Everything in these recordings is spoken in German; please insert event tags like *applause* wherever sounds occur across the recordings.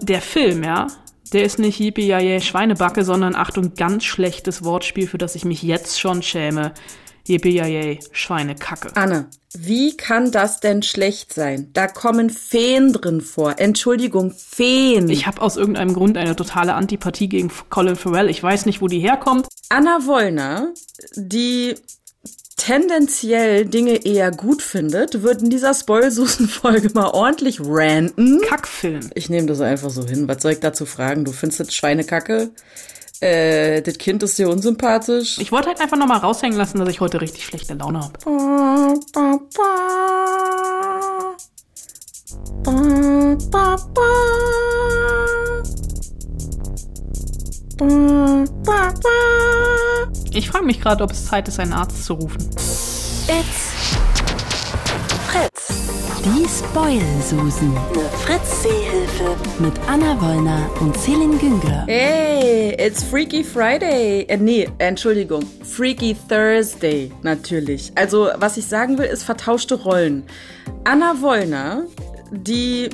Der Film, ja, der ist nicht Yippie ja Schweinebacke, sondern Achtung, ganz schlechtes Wortspiel, für das ich mich jetzt schon schäme. Yippie Schweinekacke. Anne, wie kann das denn schlecht sein? Da kommen Feen drin vor. Entschuldigung, Feen. Ich habe aus irgendeinem Grund eine totale Antipathie gegen Colin Farrell. Ich weiß nicht, wo die herkommt. Anna Wollner, die tendenziell Dinge eher gut findet, wird in dieser Spoilsusen-Folge mal ordentlich ranten. Kackfilm. Ich nehme das einfach so hin. Was soll ich dazu fragen? Du findest das Schweinekacke? Äh, das Kind ist dir unsympathisch. Ich wollte halt einfach nochmal raushängen lassen, dass ich heute richtig schlechte Laune habe. Ich frage mich gerade, ob es Zeit ist, einen Arzt zu rufen. It's Fritz. Die Spoil-Susen. Eine Fritz-Seehilfe. Mit Anna Wollner und Celine Güngler. Hey, it's Freaky Friday. Äh, nee, Entschuldigung. Freaky Thursday, natürlich. Also, was ich sagen will, ist vertauschte Rollen. Anna Wollner, die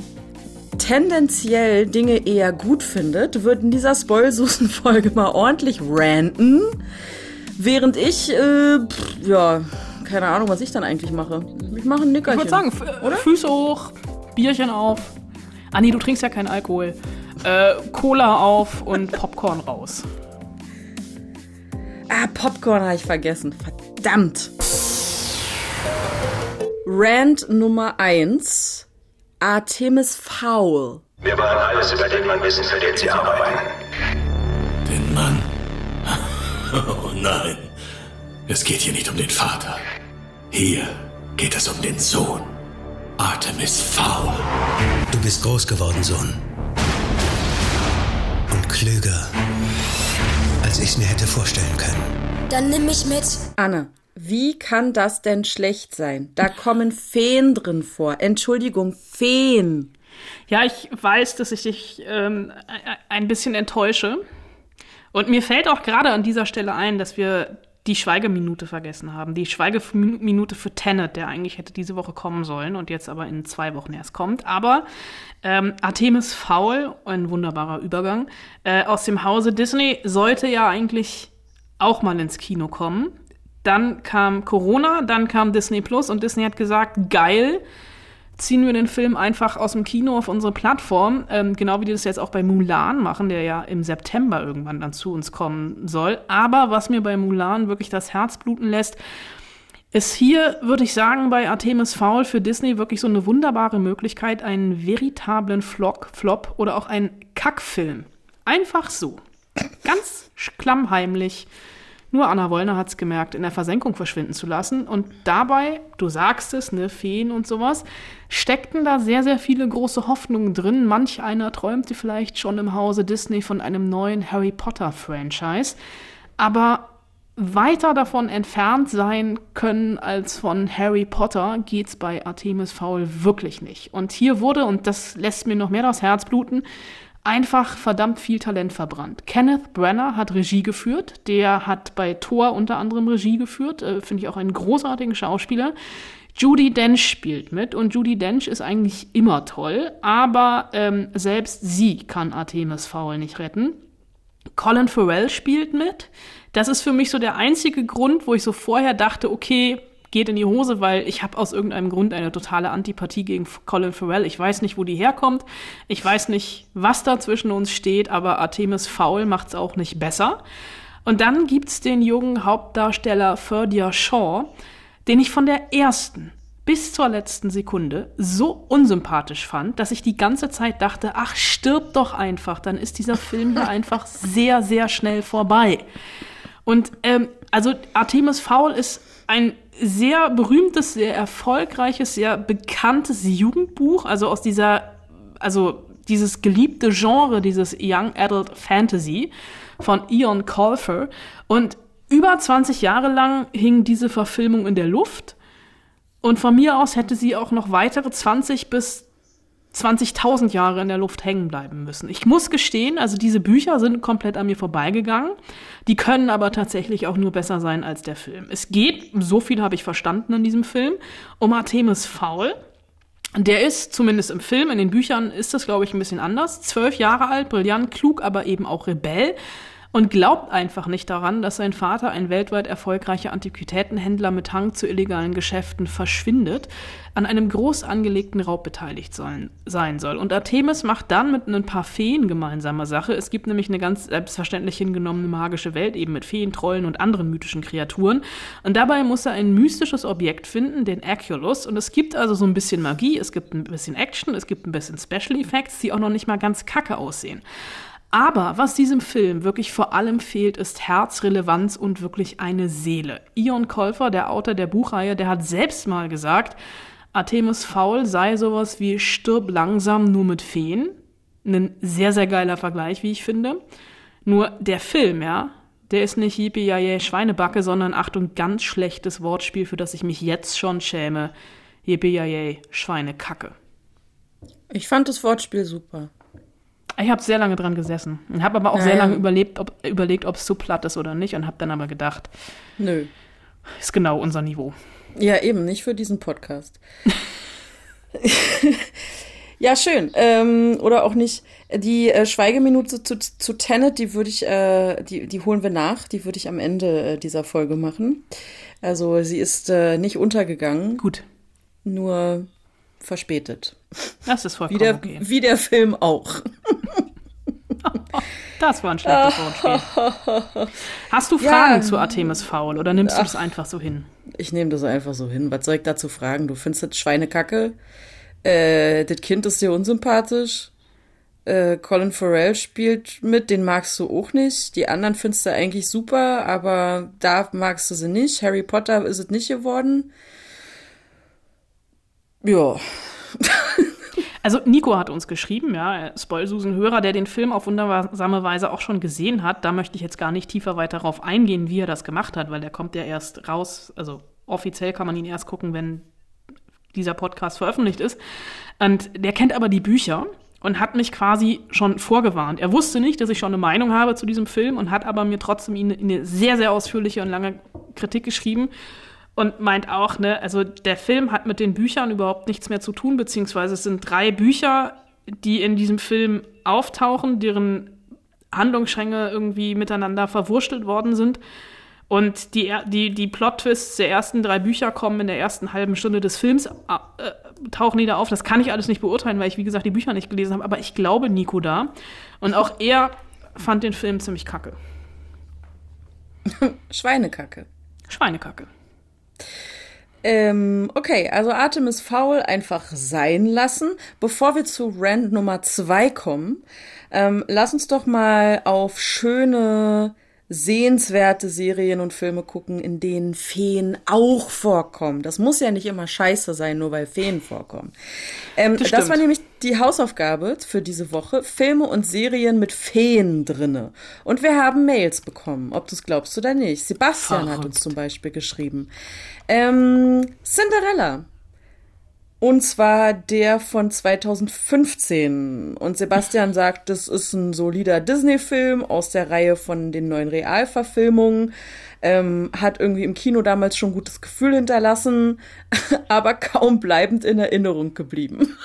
tendenziell Dinge eher gut findet, wird in dieser Spoilsusen-Folge *laughs* mal ordentlich ranten. Während ich, äh, pff, ja, keine Ahnung, was ich dann eigentlich mache. Ich mache ein Nickerchen. Ich würde sagen, oder? Füße hoch, Bierchen auf. Ah nee, du trinkst ja keinen Alkohol. Äh, Cola auf und *laughs* Popcorn raus. Ah, Popcorn habe ich vergessen. Verdammt. Rand Nummer 1 Artemis Fowl. Wir wollen alles über den Mann wissen, für den Sie arbeiten. Den Mann? *laughs* Oh nein. Es geht hier nicht um den Vater. Hier geht es um den Sohn. Artemis Fowl. Du bist groß geworden, Sohn. Und klüger, als ich es mir hätte vorstellen können. Dann nimm mich mit. Anne, wie kann das denn schlecht sein? Da kommen Feen drin vor. Entschuldigung, Feen. Ja, ich weiß, dass ich dich ähm, ein bisschen enttäusche. Und mir fällt auch gerade an dieser Stelle ein, dass wir die Schweigeminute vergessen haben. Die Schweigeminute für Tenet, der eigentlich hätte diese Woche kommen sollen und jetzt aber in zwei Wochen erst kommt. Aber ähm, Artemis Fowl, ein wunderbarer Übergang, äh, aus dem Hause Disney sollte ja eigentlich auch mal ins Kino kommen. Dann kam Corona, dann kam Disney Plus und Disney hat gesagt, geil, ziehen wir den Film einfach aus dem Kino auf unsere Plattform, ähm, genau wie die das jetzt auch bei Mulan machen, der ja im September irgendwann dann zu uns kommen soll. Aber was mir bei Mulan wirklich das Herz bluten lässt, ist hier, würde ich sagen, bei Artemis Fowl für Disney wirklich so eine wunderbare Möglichkeit, einen veritablen Flop, Flop oder auch einen Kackfilm. Einfach so. Ganz klammheimlich nur Anna Wollner hat es gemerkt, in der Versenkung verschwinden zu lassen. Und dabei, du sagst es, ne, Feen und sowas, steckten da sehr, sehr viele große Hoffnungen drin. Manch einer träumte vielleicht schon im Hause Disney von einem neuen Harry Potter-Franchise. Aber weiter davon entfernt sein können als von Harry Potter geht's bei Artemis Fowl wirklich nicht. Und hier wurde, und das lässt mir noch mehr das Herz bluten, einfach verdammt viel Talent verbrannt. Kenneth Brenner hat Regie geführt. Der hat bei Thor unter anderem Regie geführt. Äh, Finde ich auch einen großartigen Schauspieler. Judy Dench spielt mit und Judy Dench ist eigentlich immer toll, aber ähm, selbst sie kann Artemis Fowl nicht retten. Colin Farrell spielt mit. Das ist für mich so der einzige Grund, wo ich so vorher dachte, okay, geht in die Hose, weil ich habe aus irgendeinem Grund eine totale Antipathie gegen Colin Farrell. Ich weiß nicht, wo die herkommt. Ich weiß nicht, was da zwischen uns steht, aber Artemis Fowl macht's auch nicht besser. Und dann gibt's den jungen Hauptdarsteller Ferdia Shaw, den ich von der ersten bis zur letzten Sekunde so unsympathisch fand, dass ich die ganze Zeit dachte, ach, stirb doch einfach, dann ist dieser Film hier *laughs* einfach sehr, sehr schnell vorbei. Und ähm, also Artemis Fowl ist ein sehr berühmtes, sehr erfolgreiches, sehr bekanntes Jugendbuch, also aus dieser, also dieses geliebte Genre, dieses Young Adult Fantasy von Ian Colfer. Und über 20 Jahre lang hing diese Verfilmung in der Luft. Und von mir aus hätte sie auch noch weitere 20 bis 20.000 Jahre in der Luft hängen bleiben müssen. Ich muss gestehen, also diese Bücher sind komplett an mir vorbeigegangen. Die können aber tatsächlich auch nur besser sein als der Film. Es geht, so viel habe ich verstanden in diesem Film, um Artemis Fowl. Der ist, zumindest im Film, in den Büchern ist das, glaube ich, ein bisschen anders. Zwölf Jahre alt, brillant, klug, aber eben auch Rebell und glaubt einfach nicht daran, dass sein Vater, ein weltweit erfolgreicher Antiquitätenhändler mit Hang zu illegalen Geschäften, verschwindet, an einem groß angelegten Raub beteiligt sollen, sein soll. Und Artemis macht dann mit ein paar Feen gemeinsame Sache. Es gibt nämlich eine ganz selbstverständlich hingenommene magische Welt, eben mit Feen, Trollen und anderen mythischen Kreaturen. Und dabei muss er ein mystisches Objekt finden, den Aculus. Und es gibt also so ein bisschen Magie, es gibt ein bisschen Action, es gibt ein bisschen Special Effects, die auch noch nicht mal ganz kacke aussehen. Aber was diesem Film wirklich vor allem fehlt, ist Herzrelevanz und wirklich eine Seele. Ion Kolfer, der Autor der Buchreihe, der hat selbst mal gesagt, Artemis Fowl sei sowas wie Stirb langsam nur mit Feen. Ein sehr, sehr geiler Vergleich, wie ich finde. Nur der Film, ja, der ist nicht Yippie Jaye Schweinebacke, sondern Achtung, ganz schlechtes Wortspiel, für das ich mich jetzt schon schäme. Yippie Jaye Schweinekacke. Ich fand das Wortspiel super. Ich habe sehr lange dran gesessen und habe aber auch Naja. sehr lange überlebt, ob, überlegt, ob es so platt ist oder nicht und habe dann aber gedacht, Nö. ist genau unser Niveau. Ja, eben, nicht für diesen Podcast. *laughs* ja, schön. Ähm, oder auch nicht. Die äh, Schweigeminute zu, zu Tenet, die würde ich, äh, die, die holen wir nach. Die würde ich am Ende äh, dieser Folge machen. Also sie ist äh, nicht untergegangen, Gut, nur verspätet. das ist Wie vollkommen der, okay. wie der Film auch. *laughs* Das war ein schlechtes Wortspiel. Hast du Ja. Fragen zu Artemis Fowl oder nimmst du das einfach so hin? Ich nehme das einfach so hin. Was soll ich dazu fragen? Du findest das Schweinekacke? Äh, das Kind ist dir unsympathisch? Äh, Colin Farrell spielt mit, den magst du auch nicht. Die anderen findest du eigentlich super, aber da magst du sie nicht. Harry Potter ist es nicht geworden. Ja. Also Nico hat uns geschrieben, ja, Spoilsusen-Hörer, der den Film auf wundersame Weise auch schon gesehen hat. Da möchte ich jetzt gar nicht tiefer weiter darauf eingehen, wie er das gemacht hat, weil der kommt ja erst raus, also offiziell kann man ihn erst gucken, wenn dieser Podcast veröffentlicht ist. Und der kennt aber die Bücher und hat mich quasi schon vorgewarnt. Er wusste nicht, dass ich schon eine Meinung habe zu diesem Film und hat aber mir trotzdem eine sehr, sehr ausführliche und lange Kritik geschrieben und meint auch, ne, also der Film hat mit den Büchern überhaupt nichts mehr zu tun, beziehungsweise es sind drei Bücher, die in diesem Film auftauchen, deren Handlungsstränge irgendwie miteinander verwurstelt worden sind. Und die, die, die Plot-Twists der ersten drei Bücher kommen in der ersten halben Stunde des Films, äh, tauchen die da auf. Das kann ich alles nicht beurteilen, weil ich, wie gesagt, die Bücher nicht gelesen habe. Aber ich glaube Nico da. Und auch er fand den Film ziemlich kacke. *laughs* Schweinekacke. Schweinekacke. Ähm, okay, also Artemis Fowl einfach sein lassen. Bevor wir zu Rand Nummer zwei kommen, ähm, lass uns doch mal auf schöne, sehenswerte Serien und Filme gucken, in denen Feen auch vorkommen. Das muss ja nicht immer scheiße sein, nur weil Feen vorkommen. Ähm, Das das, war nämlich die Hausaufgabe für diese Woche. Filme und Serien mit Feen drinne. Und wir haben Mails bekommen, ob du es glaubst oder nicht. Sebastian hat uns Verrückt. zum Beispiel geschrieben. Ähm, Cinderella. Und zwar der von 2015. Und Sebastian sagt, das ist ein solider Disney-Film aus der Reihe von den neuen Realverfilmungen. Ähm, hat irgendwie im Kino damals schon gutes Gefühl hinterlassen, *laughs* aber kaum bleibend in Erinnerung geblieben.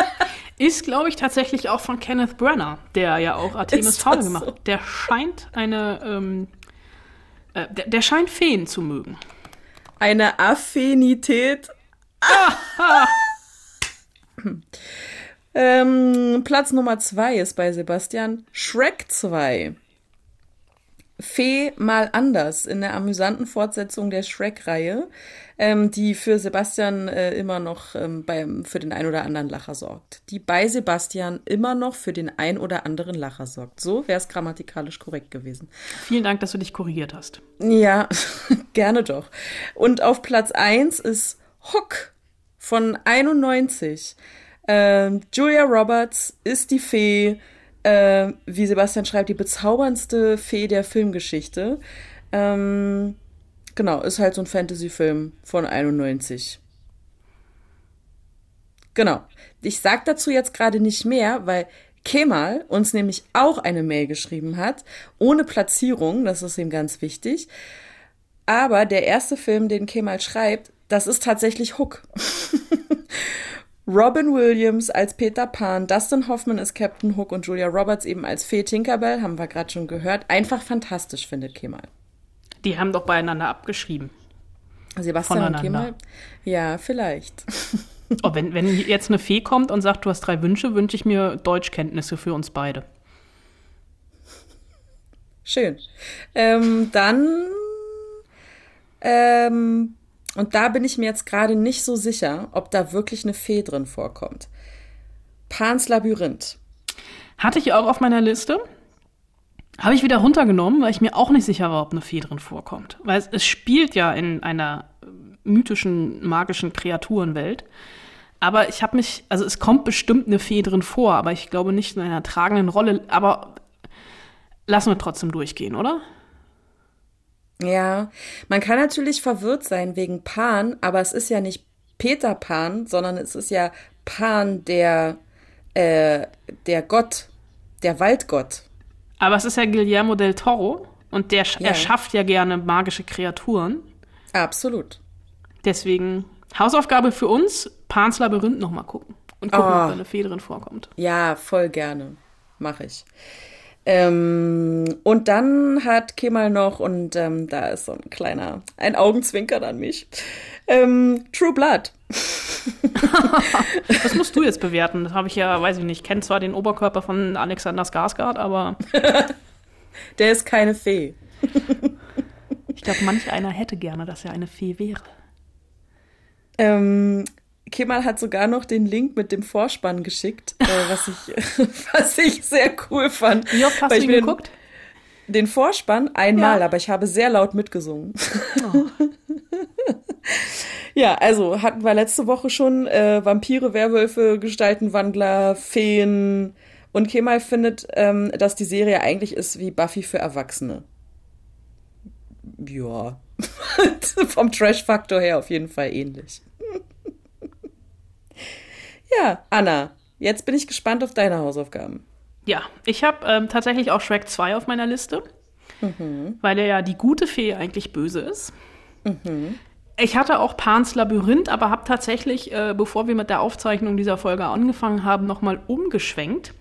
*laughs* Ist, glaube ich, tatsächlich auch von Kenneth Branagh, der ja auch Artemis Fowl gemacht so? hat. Der scheint eine, ähm, äh, der, der scheint Feen zu mögen. Eine Affinität. *laughs* ähm, Platz Nummer zwei ist bei Sebastian Shrek 2. Fee mal anders in der amüsanten Fortsetzung der Shrek-Reihe, ähm, die für Sebastian äh, immer noch ähm, beim, für den ein oder anderen Lacher sorgt. Die bei Sebastian immer noch für den ein oder anderen Lacher sorgt. So wäre es grammatikalisch korrekt gewesen. Vielen Dank, dass du dich korrigiert hast. Ja, *laughs* gerne doch. Und auf Platz 1 ist Hook von 91. Ähm, Julia Roberts ist die Fee, äh, wie Sebastian schreibt, die bezauberndste Fee der Filmgeschichte. Ähm, genau, ist halt so ein Fantasy-Film von 91. Genau. Ich sag dazu jetzt gerade nicht mehr, weil Kemal uns nämlich auch eine Mail geschrieben hat, ohne Platzierung, das ist ihm ganz wichtig. Aber der erste Film, den Kemal schreibt, das ist tatsächlich Hook. Robin Williams als Peter Pan, Dustin Hoffman als Captain Hook und Julia Roberts eben als Fee Tinkerbell, haben wir gerade schon gehört. Einfach fantastisch, findet Kemal. Die haben doch beieinander abgeschrieben. Sebastian und. Kemal? Ja, vielleicht. Oh, wenn, wenn jetzt eine Fee kommt und sagt, du hast drei Wünsche, wünsche ich mir Deutschkenntnisse für uns beide. Schön. Ähm, dann, ähm, und da bin ich mir jetzt gerade nicht so sicher, ob da wirklich eine Fee drin vorkommt. Pans Labyrinth. Hatte ich auch auf meiner Liste. Habe ich wieder runtergenommen, weil ich mir auch nicht sicher war, ob eine Fee drin vorkommt. Weil es, es spielt ja in einer mythischen, magischen Kreaturenwelt. Aber ich habe mich, also es kommt bestimmt eine Fee drin vor, aber ich glaube nicht in einer tragenden Rolle. Aber lassen wir trotzdem durchgehen, oder? Ja, man kann natürlich verwirrt sein wegen Pan, aber es ist ja nicht Peter Pan, sondern es ist ja Pan, der, äh, der Gott, der Waldgott. Aber es ist ja Guillermo del Toro und der sch- Ja. erschafft ja gerne magische Kreaturen. Absolut. Deswegen Hausaufgabe für uns, Pans Labyrinth nochmal gucken. Und gucken, Ah. ob da eine Fee drin vorkommt. Ja, voll gerne. Mache ich. Ähm, und dann hat Kemal noch, und ähm, da ist so ein kleiner, ein Augenzwinkern an mich, ähm, True Blood. *laughs* Das musst du jetzt bewerten. Das habe ich ja, weiß ich nicht, kenne zwar den Oberkörper von Alexander Skarsgård, aber *laughs* Der ist keine Fee. ich glaube, manch einer hätte gerne, dass er eine Fee wäre. Ähm, Kemal hat sogar noch den Link mit dem Vorspann geschickt, äh, was, ich, *laughs* was ich sehr cool fand. Wie oft hast du ihn mir den- geguckt? Den Vorspann einmal, Ja. aber ich habe sehr laut mitgesungen. Oh. *laughs* ja, also hatten wir letzte Woche schon äh, Vampire, Werwölfe, Gestaltenwandler, Feen. Und Kemal findet, ähm, dass die Serie eigentlich ist wie Buffy für Erwachsene. Ja. *laughs* Vom Trash-Faktor her auf jeden Fall ähnlich. Ja, Anna, jetzt bin ich gespannt auf deine Hausaufgaben. Ja, ich habe ähm, tatsächlich auch Shrek 2 auf meiner Liste, weil er ja die gute Fee eigentlich böse ist. Ich hatte auch Pans Labyrinth, aber habe tatsächlich, äh, bevor wir mit der Aufzeichnung dieser Folge angefangen haben, nochmal umgeschwenkt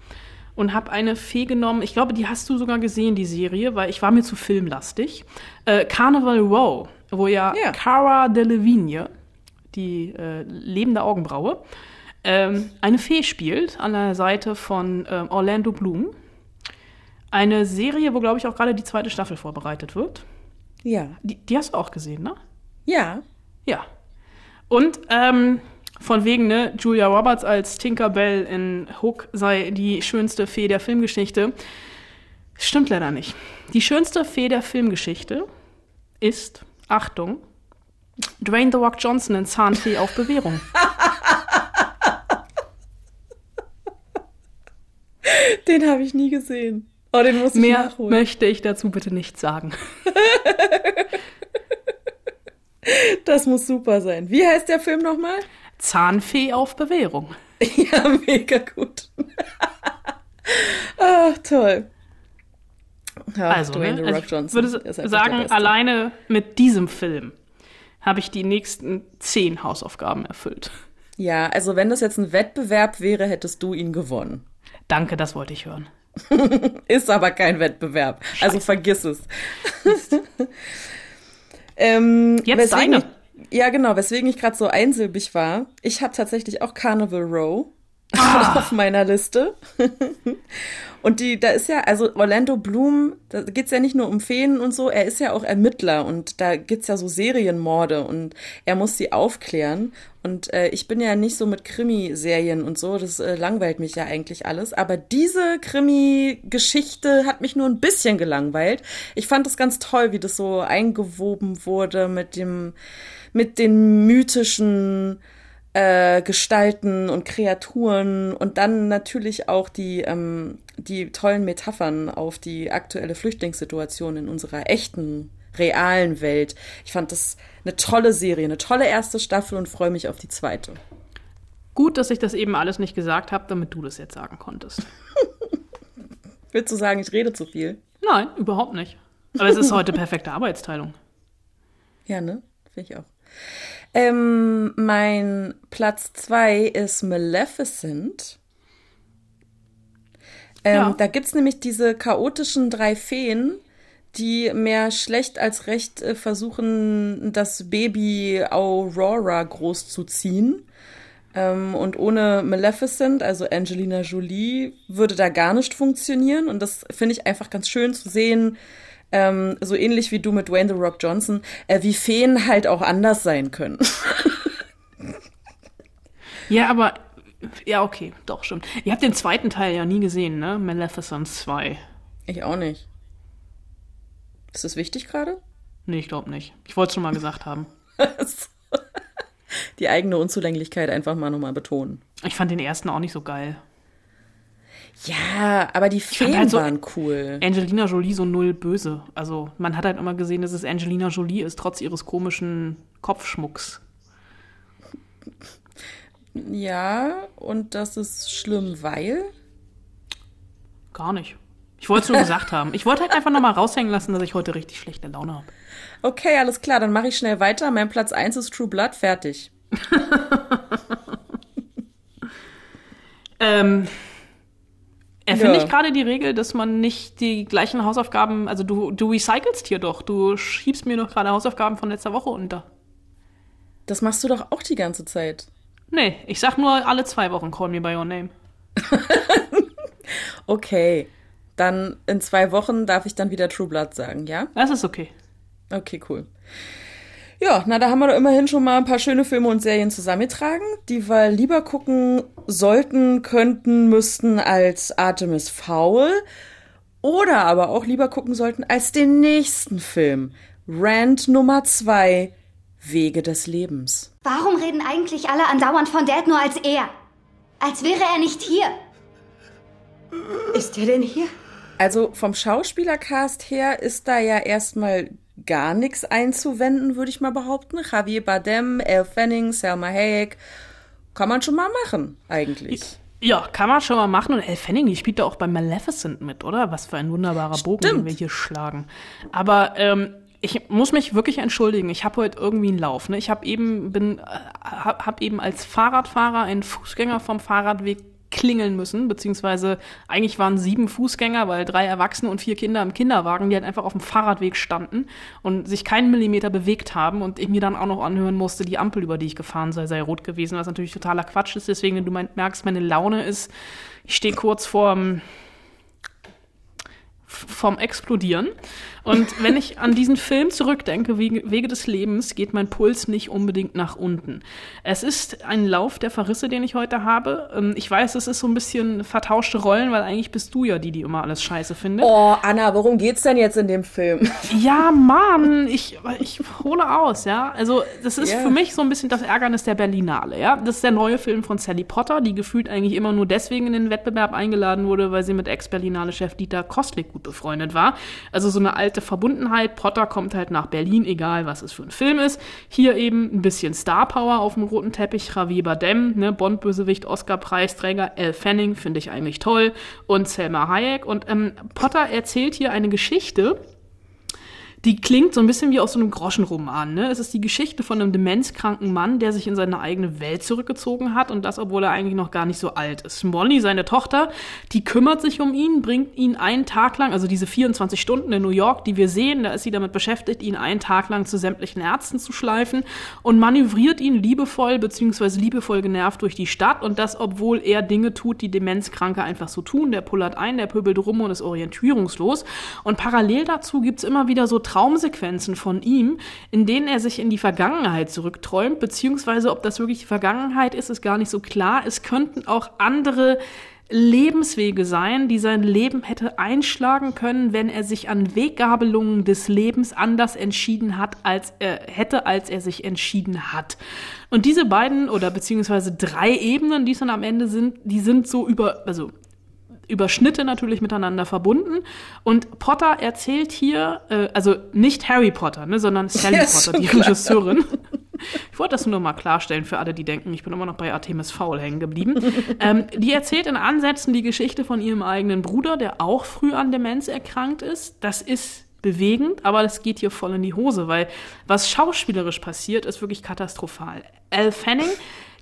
und habe eine Fee genommen. Ich glaube, die hast du sogar gesehen, die Serie, weil ich war mir zu filmlastig. Äh, Carnival Row, wo ja, Ja. Cara Delevingne, die äh, lebende Augenbraue, ähm, eine Fee spielt an der Seite von ähm, Orlando Bloom. Eine Serie, wo, glaube ich, auch gerade die zweite Staffel vorbereitet wird. Ja. Die, die hast du auch gesehen, ne? Ja. Ja. Und ähm, von wegen, ne, Julia Roberts als Tinkerbell in Hook sei die schönste Fee der Filmgeschichte. Stimmt leider nicht. Die schönste Fee der Filmgeschichte ist, Achtung, Dwayne The Rock Johnson in Zahnfee auf Bewährung. *laughs* *laughs* Den habe ich nie gesehen. Oh, den muss ich Mehr nachholen. möchte ich dazu bitte nicht sagen. *laughs* Das muss super sein. Wie heißt der Film nochmal? Zahnfee auf Bewährung. *laughs* Ja, mega gut. Ach, toll. Ach, Also, Dwayne ne, also Rock ich Johnson würde sagen, alleine mit diesem Film habe ich die nächsten zehn Hausaufgaben erfüllt. Ja, also wenn das jetzt ein Wettbewerb wäre, hättest du ihn gewonnen. Danke, das wollte ich hören. *laughs* Ist aber kein Wettbewerb. Also vergiss es. *laughs* ähm, Jetzt deine. Ich, ja, genau, weswegen ich gerade so einsilbig war. Ich habe tatsächlich auch Carnival Row Ah. *laughs* auf meiner Liste. und die, da ist ja, also Orlando Bloom, da geht's ja nicht nur um Feen und so, er ist ja auch Ermittler und da gibt's ja so Serienmorde und er muss sie aufklären. Und äh, ich bin ja nicht so mit Krimiserien und so, das äh, langweilt mich ja eigentlich alles. Aber diese Krimi-Geschichte hat mich nur ein bisschen gelangweilt. Ich fand es ganz toll, wie das so eingewoben wurde mit dem, mit den mythischen äh, Gestalten und Kreaturen und dann natürlich auch die, ähm, die tollen Metaphern auf die aktuelle Flüchtlingssituation in unserer echten, realen Welt. Ich fand das eine tolle Serie, eine tolle erste Staffel und freue mich auf die zweite. Gut, dass ich das eben alles nicht gesagt habe, damit du das jetzt sagen konntest. *laughs* Willst du sagen, ich rede zu viel? Nein, überhaupt nicht. Aber es ist heute perfekte Arbeitsteilung. Ja, ne? Finde ich auch. Ähm, mein Platz zwei ist Maleficent. Ähm, Ja. Da gibt's nämlich diese chaotischen drei Feen, die mehr schlecht als recht äh, versuchen, das Baby Aurora großzuziehen. Ähm, und ohne Maleficent, also Angelina Jolie, würde da gar nicht funktionieren. Und das finde ich einfach ganz schön zu sehen, ähm, so ähnlich wie du mit Dwayne The Rock Johnson, äh, wie Feen halt auch anders sein können. *laughs* Ja, aber. Ja, okay, doch, stimmt. Ihr habt den zweiten Teil ja nie gesehen, ne? Maleficent 2. Ich auch nicht. Ist das wichtig gerade? Nee, ich glaube nicht. Ich wollte es schon mal gesagt haben. *laughs* Die eigene Unzulänglichkeit einfach mal nochmal betonen. Ich fand den ersten auch nicht so geil. Ja, aber die Feen halt so- waren cool. Angelina Jolie so null böse. Also, man hat halt immer gesehen, dass es Angelina Jolie ist, trotz ihres komischen Kopfschmucks. Ja, und das ist schlimm, weil. Gar nicht. Ich wollte es nur *laughs* gesagt haben. Ich wollte halt einfach nochmal raushängen lassen, dass ich heute richtig schlechte Laune habe. Okay, alles klar, dann mache ich schnell weiter. Mein Platz 1 ist True Blood, fertig. *laughs* Ähm, erfinde Ja. ich gerade die Regel, dass man nicht die gleichen Hausaufgaben, also du, du recycelst hier doch. Du schiebst mir doch gerade Hausaufgaben von letzter Woche unter. Das machst du doch auch die ganze Zeit. Nee, ich sag nur alle zwei Wochen Call Me By Your Name. *laughs* Okay, dann in zwei Wochen darf ich dann wieder True Blood sagen, ja? Das ist okay. Okay, cool. Ja, na, da haben wir doch immerhin schon mal ein paar schöne Filme und Serien zusammengetragen, die wir lieber gucken sollten, könnten, müssten als Artemis Fowl. Oder aber auch lieber gucken sollten als den nächsten Film. Rand Nummer zwei, Wege des Lebens. Warum reden eigentlich alle andauernd von Dad nur als er? Als wäre er nicht hier. Ist er denn hier? Also vom Schauspielercast her ist da ja erstmal gar nichts einzuwenden, würde ich mal behaupten. Javier Bardem, Elle Fanning, Selma Hayek. Kann man schon mal machen, eigentlich. Ja, kann man schon mal machen. Und Elle Fanning, die spielt da auch bei Maleficent mit, oder? Was für ein wunderbarer Bogen, den Stimmt. wir hier schlagen. Aber ähm, ich muss mich wirklich entschuldigen. Ich habe heute irgendwie einen Lauf. Ne? Ich habe eben bin, äh, hab, hab eben als Fahrradfahrer einen Fußgänger vom Fahrradweg klingeln müssen, beziehungsweise eigentlich waren sieben Fußgänger, weil drei Erwachsene und vier Kinder im Kinderwagen, die halt einfach auf dem Fahrradweg standen und sich keinen Millimeter bewegt haben und ich mir dann auch noch anhören musste, die Ampel, über die ich gefahren sei, sei rot gewesen, was natürlich totaler Quatsch ist. Deswegen, wenn du mein, merkst, meine Laune ist, ich stehe kurz vorm vom Explodieren. Und wenn ich an diesen Film zurückdenke, Wege, des Lebens, geht mein Puls nicht unbedingt nach unten. Es ist ein Lauf der Verrisse, den ich heute habe. Ähm, Ich weiß, es ist so ein bisschen vertauschte Rollen, weil eigentlich bist du ja die, die immer alles scheiße findet. Oh, Anna, worum geht's denn jetzt in dem Film? *laughs* Ja, Mann, ich, ich hole aus, ja. Also, das ist Ja. für mich so ein bisschen das Ärgernis der Berlinale, ja. Das ist der neue Film von Sally Potter, die gefühlt eigentlich immer nur deswegen in den Wettbewerb eingeladen wurde, weil sie mit Ex-Berlinale-Chef Dieter Kostlik gut befreundet war. Also so eine alte Verbundenheit. Potter kommt halt nach Berlin, egal was es für ein Film ist. Hier eben ein bisschen Star-Power auf dem roten Teppich. Javier Bardem, ne, Bond-Bösewicht, Oscar-Preisträger. Elle Fanning finde ich eigentlich toll. Und Selma Hayek. Und ähm, Potter erzählt hier eine Geschichte, die klingt so ein bisschen wie aus so einem Groschenroman. Ne? Es ist die Geschichte von einem demenzkranken Mann, der sich in seine eigene Welt zurückgezogen hat und das, obwohl er eigentlich noch gar nicht so alt ist. Molly, seine Tochter, die kümmert sich um ihn, bringt ihn einen Tag lang, also diese 24 Stunden in New York, die wir sehen, da ist sie damit beschäftigt, ihn einen Tag lang zu sämtlichen Ärzten zu schleifen und manövriert ihn liebevoll beziehungsweise liebevoll genervt durch die Stadt und das, obwohl er Dinge tut, die Demenzkranke einfach so tun. Der pullert ein, der pöbelt rum und ist orientierungslos. Und parallel dazu gibt's immer wieder so Traumsequenzen von ihm, in denen er sich in die Vergangenheit zurückträumt, beziehungsweise ob das wirklich die Vergangenheit ist, ist gar nicht so klar. Es könnten auch andere Lebenswege sein, die sein Leben hätte einschlagen können, wenn er sich an Weggabelungen des Lebens anders entschieden hat, als er hätte, als er sich entschieden hat. Und diese beiden oder beziehungsweise drei Ebenen, die es dann am Ende sind, die sind so über, also über Schnitte natürlich miteinander verbunden. Und Potter erzählt hier, äh, also nicht Harry Potter, ne, sondern *laughs* Sally Ja, Potter, die klar. Regisseurin. Ich wollte das nur mal klarstellen für alle, die denken, ich bin immer noch bei Artemis Fowl hängen geblieben. *laughs* ähm, die erzählt in Ansätzen die Geschichte von ihrem eigenen Bruder, der auch früh an Demenz erkrankt ist. Das ist bewegend, aber das geht hier voll in die Hose, weil was schauspielerisch passiert, ist wirklich katastrophal. Elle Fanning,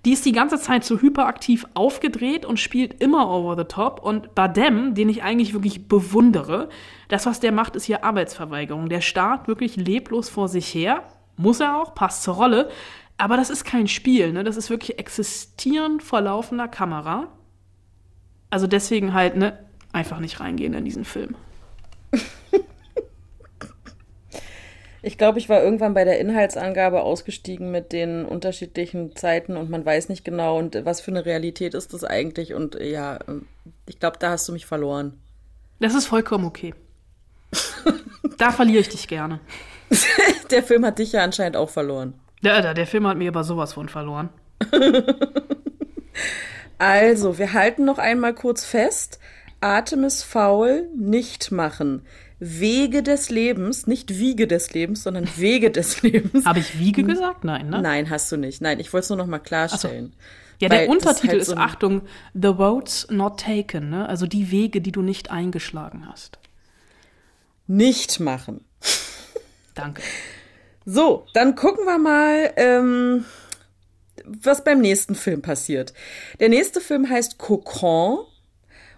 die ist die ganze Zeit so hyperaktiv aufgedreht und spielt immer over the top. Und Badem, den ich eigentlich wirklich bewundere, das, was der macht, ist hier Arbeitsverweigerung. Der starrt wirklich leblos vor sich her. Muss er auch, passt zur Rolle. Aber das ist kein Spiel, ne? Das ist wirklich existieren vor laufender Kamera. Also deswegen halt, ne, einfach nicht reingehen in diesen Film. *laughs* Ich glaube, ich war irgendwann bei der Inhaltsangabe ausgestiegen mit den unterschiedlichen Zeiten und man weiß nicht genau und was für eine Realität ist das eigentlich und ja, ich glaube, da hast du mich verloren. Das ist vollkommen okay. da verliere ich dich gerne. *laughs* der Film hat dich ja anscheinend auch verloren. Ja, der Film hat mir aber sowas von verloren. *laughs* also, wir halten noch einmal kurz fest. Atem ist faul, nicht machen. Wege des Lebens, nicht Wiege des Lebens, sondern Wege des *laughs* Lebens. Habe ich Wiege gesagt? Nein, ne? Nein, hast du nicht. Nein, ich wollte es nur noch mal klarstellen. So. Ja, der Untertitel halt ist, so Achtung, The Roads Not Taken, ne? Also die Wege, die du nicht eingeschlagen hast. Nicht machen. Danke. So, dann gucken wir mal, ähm, was beim nächsten Film passiert. Der nächste Film heißt Cocon.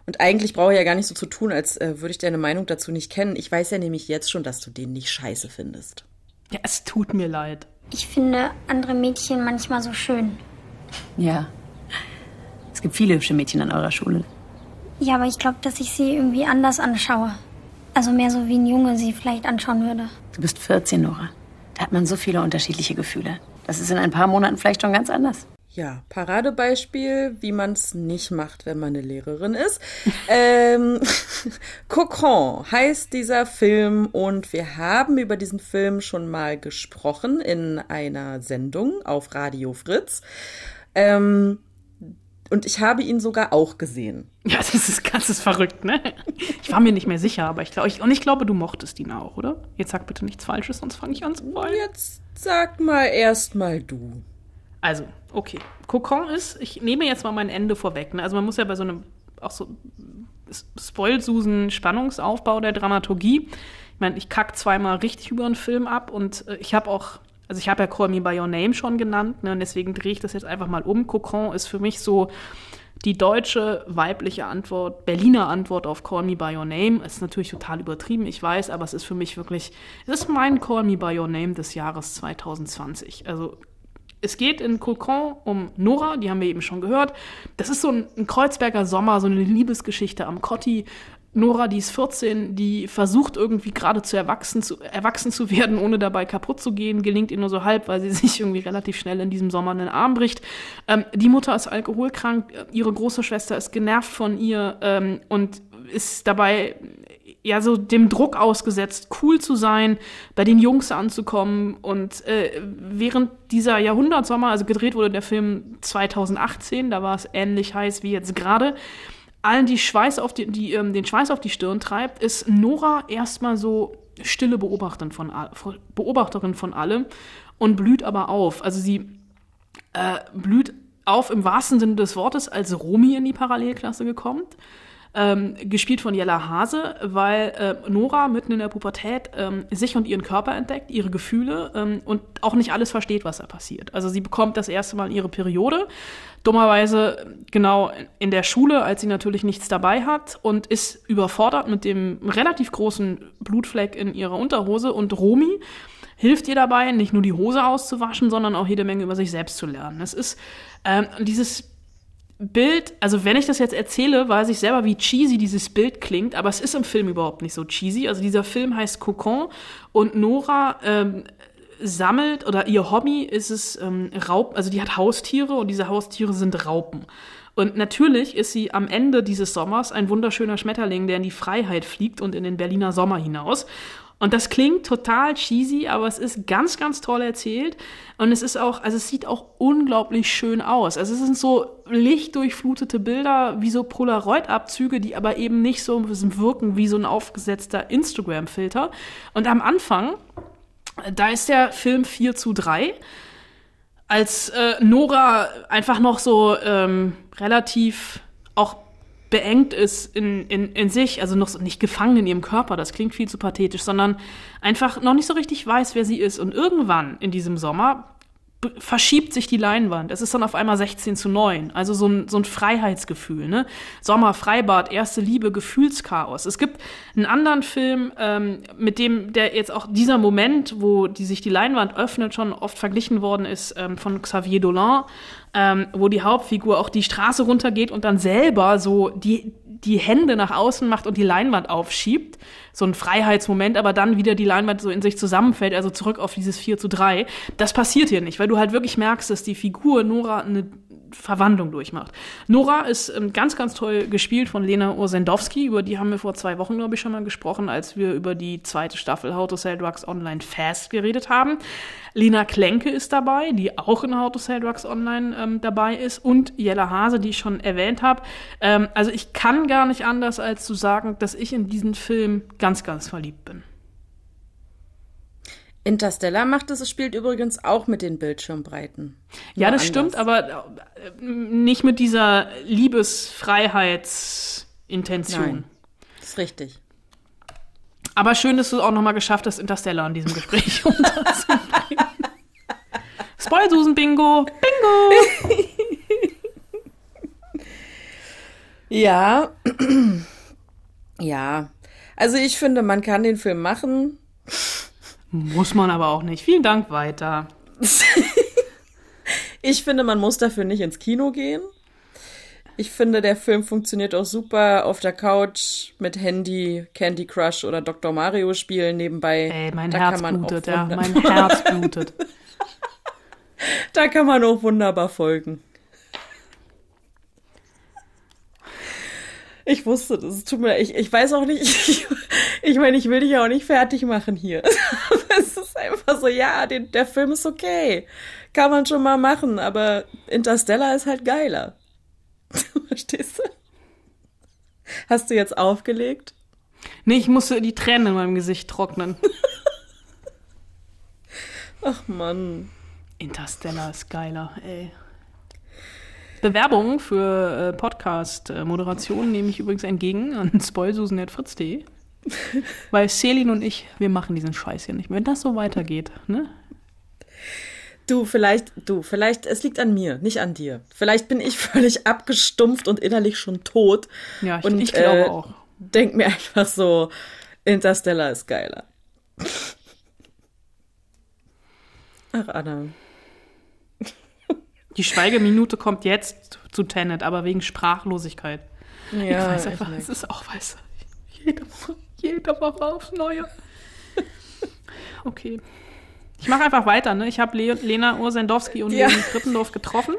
Und eigentlich brauche ich ja gar nicht so zu tun, als äh, würde ich deine Meinung dazu nicht kennen. Ich weiß ja nämlich jetzt schon, dass du den nicht scheiße findest. Ja, es tut mir leid. Ich finde andere Mädchen manchmal so schön. Ja. Es gibt viele hübsche Mädchen an eurer Schule. Ja, aber ich glaube, dass ich sie irgendwie anders anschaue. Also mehr so wie ein Junge sie vielleicht anschauen würde. Du bist 14, Nora. Da hat man so viele unterschiedliche Gefühle. Das ist in ein paar Monaten vielleicht schon ganz anders. Ja, Paradebeispiel, wie man es nicht macht, wenn man eine Lehrerin ist. *laughs* ähm, *laughs* Cocon heißt dieser Film und wir haben über diesen Film schon mal gesprochen in einer Sendung auf Radio Fritz. Ähm, und ich habe ihn sogar auch gesehen. Ja, *laughs* das ist ganz verrückt, ne? Ich war mir nicht mehr sicher, aber ich glaube, ich, und ich glaube, du mochtest ihn auch, oder? Jetzt sag bitte nichts Falsches, sonst fange ich an zu wollen. Jetzt sag mal erst mal du. Also, okay. Kokon ist, ich nehme jetzt mal mein Ende vorweg. Ne? Also man muss ja bei so einem auch so Spoilsusen Spannungsaufbau der Dramaturgie. Ich meine, ich kack zweimal richtig über einen Film ab und äh, ich habe auch, also ich habe ja Call Me By Your Name schon genannt, ne? und deswegen drehe ich das jetzt einfach mal um. Kokon ist für mich so die deutsche weibliche Antwort, Berliner Antwort auf Call Me By Your Name. Ist natürlich total übertrieben, ich weiß, aber es ist für mich wirklich, es ist mein Call Me By Your Name des Jahres 2020. Also es geht in Cocon um Nora, die haben wir eben schon gehört. Das ist so ein, ein Kreuzberger Sommer, so eine Liebesgeschichte am Kotti. Nora, die ist 14, die versucht irgendwie gerade zu erwachsen, zu erwachsen zu werden, ohne dabei kaputt zu gehen, gelingt ihr nur so halb, weil sie *laughs* sich irgendwie relativ schnell in diesem Sommer einen Arm bricht. Ähm, die Mutter ist alkoholkrank, ihre große Schwester ist genervt von ihr ähm, und ist dabei ja so dem Druck ausgesetzt, cool zu sein, bei den Jungs anzukommen. Und äh, während dieser Jahrhundertsommer, also gedreht wurde der Film 2018, da war es ähnlich heiß wie jetzt gerade, allen die Schweiß auf die, die ähm, den Schweiß auf die Stirn treibt, ist Nora erstmal so stille Beobachterin von, Beobachterin von allem und blüht aber auf. Also sie äh, blüht auf im wahrsten Sinne des Wortes, als Romy in die Parallelklasse gekommen ähm, gespielt von Jella Hase, weil äh, Nora mitten in der Pubertät ähm, sich und ihren Körper entdeckt, ihre Gefühle ähm, und auch nicht alles versteht, was da passiert. Also sie bekommt das erste Mal ihre Periode, dummerweise genau in der Schule, als sie natürlich nichts dabei hat und ist überfordert mit dem relativ großen Blutfleck in ihrer Unterhose und Romy hilft ihr dabei, nicht nur die Hose auszuwaschen, sondern auch jede Menge über sich selbst zu lernen. Es ist ähm, dieses Bild, also wenn ich das jetzt erzähle, weiß ich selber, wie cheesy dieses Bild klingt, aber es ist im Film überhaupt nicht so cheesy. Also dieser Film heißt Cocon und Nora ähm, sammelt oder ihr Hobby ist es ähm, Raub, also die hat Haustiere und diese Haustiere sind Raupen. Und natürlich ist sie am Ende dieses Sommers ein wunderschöner Schmetterling, der in die Freiheit fliegt und in den Berliner Sommer hinaus. Und das klingt total cheesy, aber es ist ganz, ganz toll erzählt. Und es ist auch, also es sieht auch unglaublich schön aus. Also es sind so lichtdurchflutete Bilder, wie so Polaroid-Abzüge, die aber eben nicht so wirken wie so ein aufgesetzter Instagram-Filter. Und am Anfang, da ist der Film 4 zu 3 als äh, Nora einfach noch so ähm, relativ auch beengt ist in, in, in sich, also noch so nicht gefangen in ihrem Körper, das klingt viel zu pathetisch, sondern einfach noch nicht so richtig weiß, wer sie ist. Und irgendwann in diesem Sommer verschiebt sich die Leinwand. Es ist dann auf einmal 16 zu 9. Also so ein, so ein Freiheitsgefühl. Ne? Sommer, Freibad, erste Liebe, Gefühlschaos. Es gibt einen anderen Film, ähm, mit dem der jetzt auch dieser Moment, wo die sich die Leinwand öffnet, schon oft verglichen worden ist ähm, von Xavier Dolan, ähm, wo die Hauptfigur auch die Straße runtergeht und dann selber so die, die Hände nach außen macht und die Leinwand aufschiebt. So ein Freiheitsmoment, aber dann wieder die Leinwand so in sich zusammenfällt, also zurück auf dieses 4 zu 3. Das passiert hier nicht, weil du halt wirklich merkst, dass die Figur Nora eine Verwandlung durchmacht. Nora ist ähm, ganz, ganz toll gespielt von Lena Ursendowski. Über die haben wir vor zwei Wochen, glaube ich, schon mal gesprochen, als wir über die zweite Staffel How to Sell Drugs Online Fast geredet haben. Lena Klenke ist dabei, die auch in How to Sell Drugs Online ähm, dabei ist. Und Jella Hase, die ich schon erwähnt habe. Ähm, also ich kann gar nicht anders, als zu sagen, dass ich in diesen Film ganz, ganz verliebt bin. Interstellar macht es, es spielt übrigens auch mit den Bildschirmbreiten. Ja, das anders. stimmt, aber äh, nicht mit dieser Liebesfreiheitsintention. Nein, das ist richtig. Aber schön, dass du es auch nochmal geschafft hast, Interstellar in diesem Gespräch *laughs* unterzubringen. Spoilsusen-Bingo! Bingo! ja. ja. Also ich finde, man kann den Film machen. Muss man aber auch nicht. Vielen Dank weiter. *laughs* ich finde, man muss dafür nicht ins Kino gehen. Ich finde, der Film funktioniert auch super auf der Couch mit Handy, Candy Crush oder Dr. Mario spielen nebenbei. Ey, mein da Herz blutet, ja. Mein Herz blutet. *laughs* da kann man auch wunderbar folgen. Ich wusste das. Tut mir ich, ich weiß auch nicht. *laughs* Ich, ich meine, ich will dich ja auch nicht fertig machen hier. *laughs* es ist einfach so, ja, den, der Film ist okay. Kann man schon mal machen, aber Interstellar ist halt geiler. *laughs* Verstehst du? Hast du jetzt aufgelegt? Nee, ich musste die Tränen in meinem Gesicht trocknen. Ach Mann. Interstellar ist geiler, ey. Bewerbungen für äh, Podcast-Moderationen nehme ich übrigens entgegen an *laughs* spoilsusen.fritz.de. Weil Selin und ich, wir machen diesen Scheiß hier nicht mehr. Wenn das so weitergeht, ne? Du, vielleicht, du, vielleicht, es liegt an mir, nicht an dir. Vielleicht bin ich *laughs* völlig abgestumpft und innerlich schon tot. Ja, ich, und, ich glaube äh, auch. Denk mir einfach so, Interstellar ist geiler. *laughs* Ach, Anna. Die Schweigeminute kommt jetzt zu Tenet, aber wegen Sprachlosigkeit. Ja, ich weiß einfach, es ist auch, weißt du, jede Woche, jede Woche aufs Neue. *laughs* Okay. Ich mache einfach weiter, ne? Ich habe Le Lena Ursendowski und ja. Leonie Krippendorf getroffen.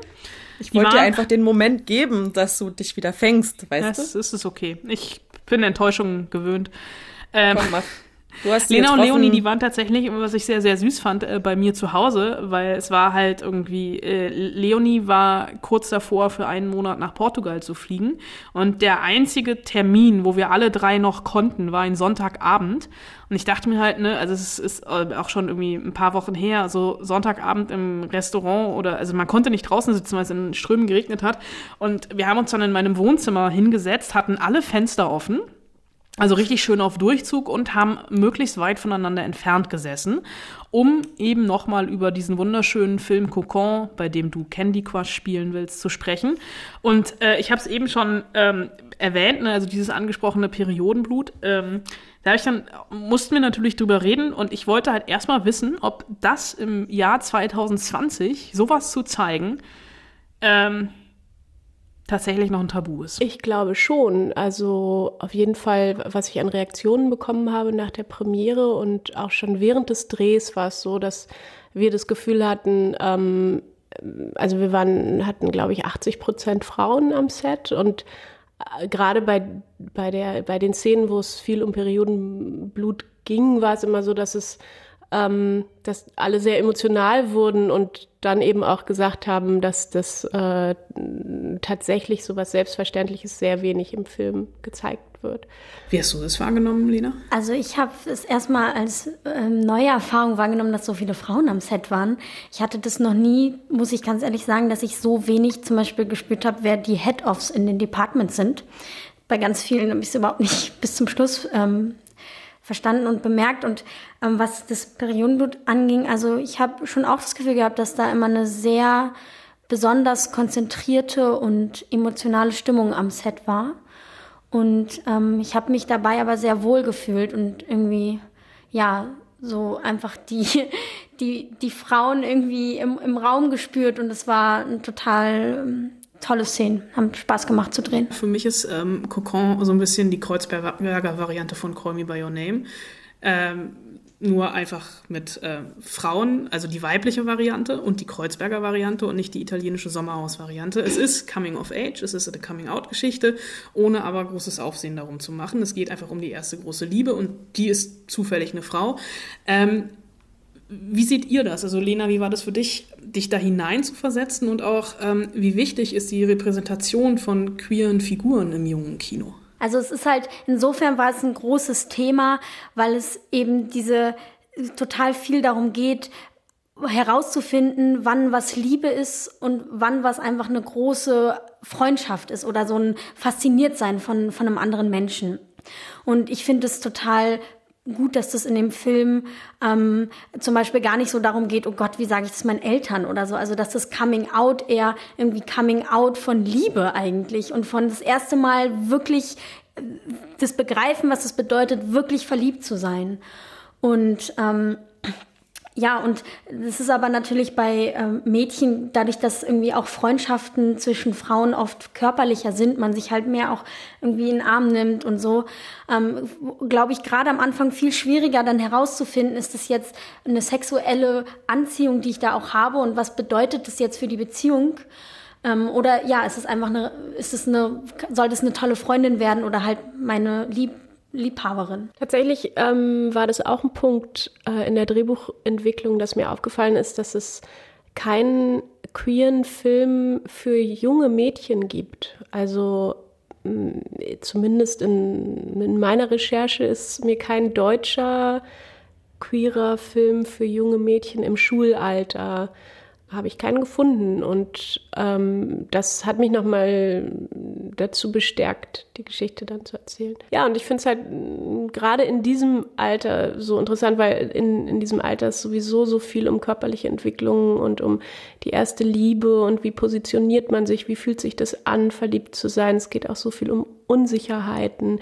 Ich wollte dir einfach den Moment geben, dass du dich wieder fängst, weißt das du? Das ist okay. Ich bin Enttäuschungen gewöhnt. Ähm, Komm, mach. Lena und Leonie, die waren tatsächlich, was ich sehr, sehr süß fand, äh, bei mir zu Hause, weil es war halt irgendwie, äh, Leonie war kurz davor, für einen Monat nach Portugal zu fliegen. Und der einzige Termin, wo wir alle drei noch konnten, war ein Sonntagabend. Und ich dachte mir halt, ne, also es ist äh, auch schon irgendwie ein paar Wochen her, so Sonntagabend im Restaurant oder, also man konnte nicht draußen sitzen, weil es in Strömen geregnet hat. Und wir haben uns dann in meinem Wohnzimmer hingesetzt, hatten alle Fenster offen also richtig schön auf Durchzug und haben möglichst weit voneinander entfernt gesessen, um eben nochmal über diesen wunderschönen Film Cocon, bei dem du Candy Crush spielen willst, zu sprechen. Und äh, ich habe es eben schon ähm, erwähnt, ne, also dieses angesprochene Periodenblut. Ähm, da ich dann mussten wir natürlich drüber reden und ich wollte halt erstmal wissen, ob das im Jahr 2020 sowas zu zeigen ähm, tatsächlich noch ein Tabu ist. Ich glaube schon. Also auf jeden Fall, was ich an Reaktionen bekommen habe nach der Premiere und auch schon während des Drehs war es so, dass wir das Gefühl hatten, ähm, also wir waren, hatten, glaube ich, 80 Prozent Frauen am Set und äh, gerade bei, bei, der, bei den Szenen, wo es viel um Periodenblut ging, war es immer so, dass es ähm, dass alle sehr emotional wurden und dann eben auch gesagt haben, dass das äh, tatsächlich so was Selbstverständliches sehr wenig im Film gezeigt wird. Wie hast du das wahrgenommen, Lena? Also ich habe es erstmal als ähm, neue Erfahrung wahrgenommen, dass so viele Frauen am Set waren. Ich hatte das noch nie, muss ich ganz ehrlich sagen, dass ich so wenig zum Beispiel gespürt habe, wer die Head-Offs in den Departments sind. Bei ganz vielen habe ich es überhaupt nicht *laughs* bis zum Schluss ähm, verstanden und bemerkt. Und ähm, was das Periodenblut anging, also ich habe schon auch das Gefühl gehabt, dass da immer eine sehr besonders konzentrierte und emotionale Stimmung am Set war. Und ähm, ich habe mich dabei aber sehr wohl gefühlt und irgendwie, ja, so einfach die, *laughs* die, die Frauen irgendwie im, im Raum gespürt und es war ein total ähm, tolle Szene. Haben Spaß gemacht zu drehen. Für mich ist ähm, Cocon so ein bisschen die Kreuzberger Variante von Call Me By Your Name. Ähm, nur einfach mit äh, Frauen, also die weibliche Variante und die Kreuzberger Variante und nicht die italienische Sommerhaus-Variante. Es ist Coming of Age, es ist eine Coming-out-Geschichte, ohne aber großes Aufsehen darum zu machen. Es geht einfach um die erste große Liebe und die ist zufällig eine Frau. Ähm, wie seht ihr das? Also Lena, wie war das für dich, dich da hinein zu versetzen und auch ähm, wie wichtig ist die Repräsentation von queeren Figuren im jungen Kino? Also es ist halt, insofern war es ein großes Thema, weil es eben diese total viel darum geht, herauszufinden, wann was Liebe ist und wann was einfach eine große Freundschaft ist oder so ein Fasziniertsein von, von einem anderen Menschen. Und ich finde es total gut, dass das in dem Film ähm, zum Beispiel gar nicht so darum geht, oh Gott, wie sage ich das meinen Eltern oder so. Also dass das Coming Out eher irgendwie Coming Out von Liebe eigentlich und von das erste Mal wirklich äh, das Begreifen, was es bedeutet, wirklich verliebt zu sein. Und ähm, ja, und das ist aber natürlich bei ähm, Mädchen, dadurch, dass irgendwie auch Freundschaften zwischen Frauen oft körperlicher sind, man sich halt mehr auch irgendwie in den Arm nimmt und so, ähm, glaube ich, gerade am Anfang viel schwieriger dann herauszufinden, ist das jetzt eine sexuelle Anziehung, die ich da auch habe und was bedeutet das jetzt für die Beziehung? Ähm, oder ja, ist es einfach eine, ist es eine, soll das eine tolle Freundin werden oder halt meine Lieb Liebhaberin. Tatsächlich ähm, war das auch ein Punkt äh, in der Drehbuchentwicklung, dass mir aufgefallen ist, dass es keinen queeren Film für junge Mädchen gibt. Also mh, mm, zumindest in, in meiner Recherche ist mir kein deutscher queerer Film für junge Mädchen im Schulalter habe ich keinen gefunden. Und ähm, das hat mich nochmal dazu bestärkt, die Geschichte dann zu erzählen. Ja, und ich finde es halt gerade in diesem Alter so interessant, weil in, in diesem Alter ist sowieso so viel um körperliche Entwicklung und um die erste Liebe und wie positioniert man sich, wie fühlt sich das an, verliebt zu sein. Es geht auch so viel um Unsicherheiten.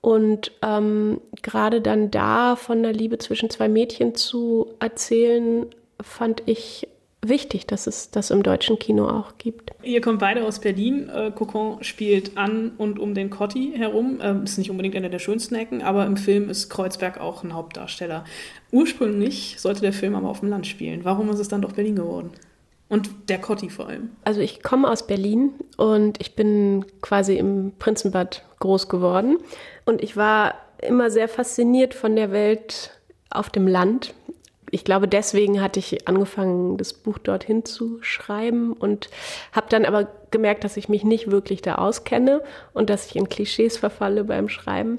Und ähm, gerade dann da von der Liebe zwischen zwei Mädchen zu erzählen, fand ich wichtig, dass es das im deutschen Kino auch gibt. Ihr kommt beide aus Berlin. Äh, Cocon spielt an und um den Cotti herum. Ähm, ist nicht unbedingt einer der schönsten Ecken, aber im Film ist Kreuzberg auch ein Hauptdarsteller. Ursprünglich sollte der Film aber auf dem Land spielen. Warum ist es dann doch Berlin geworden? Und der Cotti vor allem. Also ich komme aus Berlin und ich bin quasi im Prinzenbad groß geworden. Und ich war immer sehr fasziniert von der Welt auf dem Land ich glaube, deswegen hatte ich angefangen, das Buch dorthin zu schreiben und habe dann aber gemerkt, dass ich mich nicht wirklich da auskenne und dass ich in Klischees verfalle beim Schreiben.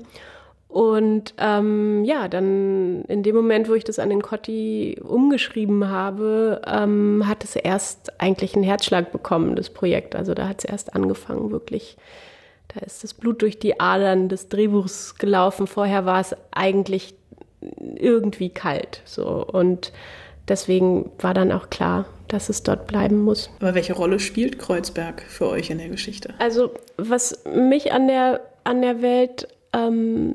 Und ähm, ja, dann in dem Moment, wo ich das an den Cotti umgeschrieben habe, ähm, hat es erst eigentlich einen Herzschlag bekommen, das Projekt. Also da hat es erst angefangen, wirklich. Da ist das Blut durch die Adern des Drehbuchs gelaufen. Vorher war es eigentlich irgendwie kalt. So. Und deswegen war dann auch klar, dass es dort bleiben muss. Aber welche Rolle spielt Kreuzberg für euch in der Geschichte? Also, was mich an der, an der Welt, ähm,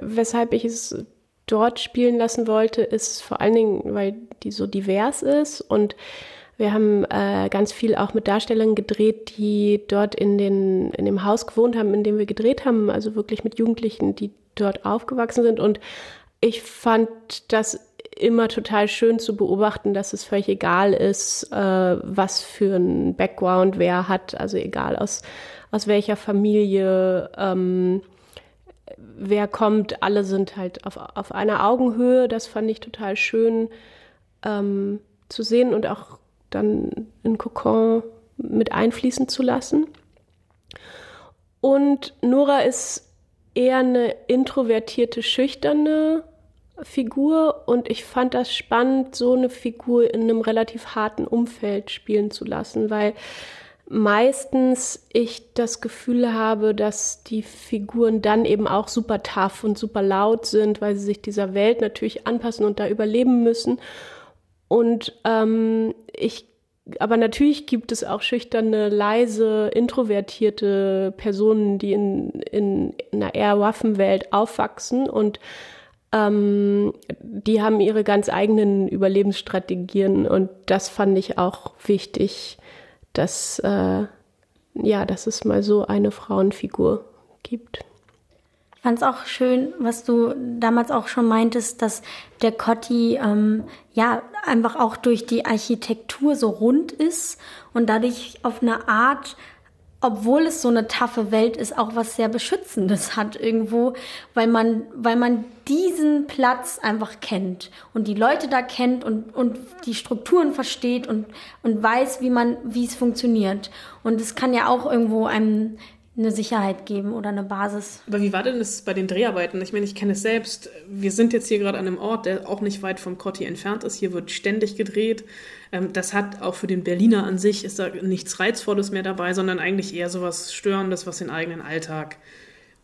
weshalb ich es dort spielen lassen wollte, ist vor allen Dingen, weil die so divers ist und wir haben äh, ganz viel auch mit Darstellern gedreht, die dort in, den, in dem Haus gewohnt haben, in dem wir gedreht haben, also wirklich mit Jugendlichen, die dort aufgewachsen sind und ich fand das immer total schön zu beobachten, dass es völlig egal ist, äh, was für ein Background wer hat, also egal aus, aus welcher Familie ähm, wer kommt, alle sind halt auf, auf einer Augenhöhe. Das fand ich total schön ähm, zu sehen und auch dann in Kokon mit einfließen zu lassen. Und Nora ist eher eine introvertierte, schüchterne Figur und ich fand das spannend, so eine Figur in einem relativ harten Umfeld spielen zu lassen, weil meistens ich das Gefühl habe, dass die Figuren dann eben auch super tough und super laut sind, weil sie sich dieser Welt natürlich anpassen und da überleben müssen. Und ähm, ich, aber natürlich gibt es auch schüchterne, leise, introvertierte Personen, die in, in einer eher Waffenwelt aufwachsen und ähm, die haben ihre ganz eigenen Überlebensstrategien und das fand ich auch wichtig dass, äh, ja, dass es mal so eine Frauenfigur gibt. Ich fand es auch schön, was du damals auch schon meintest, dass der Cotti ähm, ja einfach auch durch die Architektur so rund ist und dadurch auf eine Art obwohl es so eine taffe Welt ist, auch was sehr Beschützendes hat irgendwo, weil man, weil man diesen Platz einfach kennt und die Leute da kennt und, und die Strukturen versteht und, und weiß, wie man, wie es funktioniert. Und es kann ja auch irgendwo einem eine Sicherheit geben oder eine Basis. Aber wie war denn das bei den Dreharbeiten? Ich meine, ich kenne es selbst. Wir sind jetzt hier gerade an einem Ort, der auch nicht weit vom Cotti entfernt ist. Hier wird ständig gedreht. Ähm, das hat auch für den Berliner an sich ist da nichts Reizvolles mehr dabei, sondern eigentlich eher so was Störendes, was den eigenen Alltag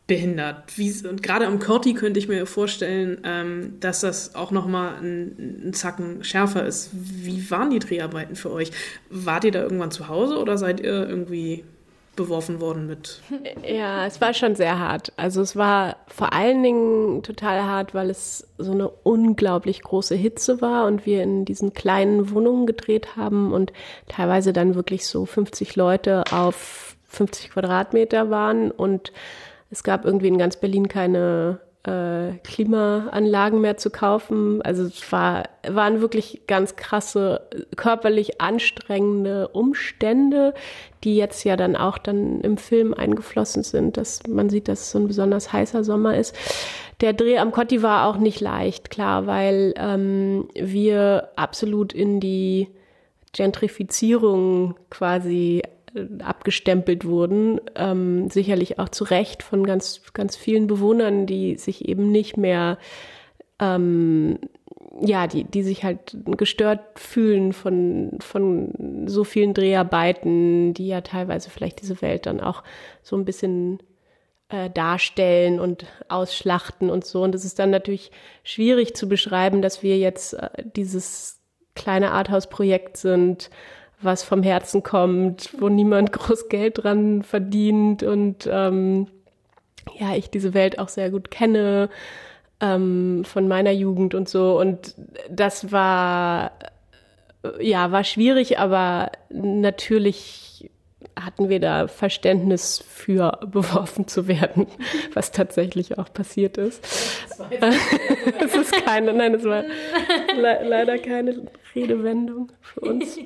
behindert. Wie, und gerade am Corti könnte ich mir vorstellen, ähm, dass das auch nochmal ein, ein Zacken schärfer ist. Wie waren die Dreharbeiten für euch? Wart ihr da irgendwann zu Hause oder seid ihr irgendwie beworfen worden mit. Ja, es war schon sehr hart. Also es war vor allen Dingen total hart, weil es so eine unglaublich große Hitze war und wir in diesen kleinen Wohnungen gedreht haben und teilweise dann wirklich so 50 Leute auf 50 Quadratmeter waren und es gab irgendwie in ganz Berlin keine äh, Klimaanlagen mehr zu kaufen. Also es war, waren wirklich ganz krasse, körperlich anstrengende Umstände, die jetzt ja dann auch dann im Film eingeflossen sind, dass man sieht, dass es so ein besonders heißer Sommer ist. Der Dreh am Cotti war auch nicht leicht, klar, weil ähm, wir absolut in die Gentrifizierung quasi abgestempelt wurden, ähm, sicherlich auch zu Recht von ganz, ganz vielen Bewohnern, die sich eben nicht mehr, ähm, ja, die, die sich halt gestört fühlen von, von so vielen Dreharbeiten, die ja teilweise vielleicht diese Welt dann auch so ein bisschen äh, darstellen und ausschlachten und so. Und es ist dann natürlich schwierig zu beschreiben, dass wir jetzt äh, dieses kleine Arthouse-Projekt sind, was vom Herzen kommt, wo niemand *laughs* groß Geld dran verdient und ähm, ja, ich diese Welt auch sehr gut kenne ähm, von meiner Jugend und so. Und das war ja war schwierig, aber natürlich hatten wir da Verständnis für *laughs* beworfen zu werden, was tatsächlich auch passiert ist. *laughs* Es ist keine, nein, es war le leider keine Redewendung für uns.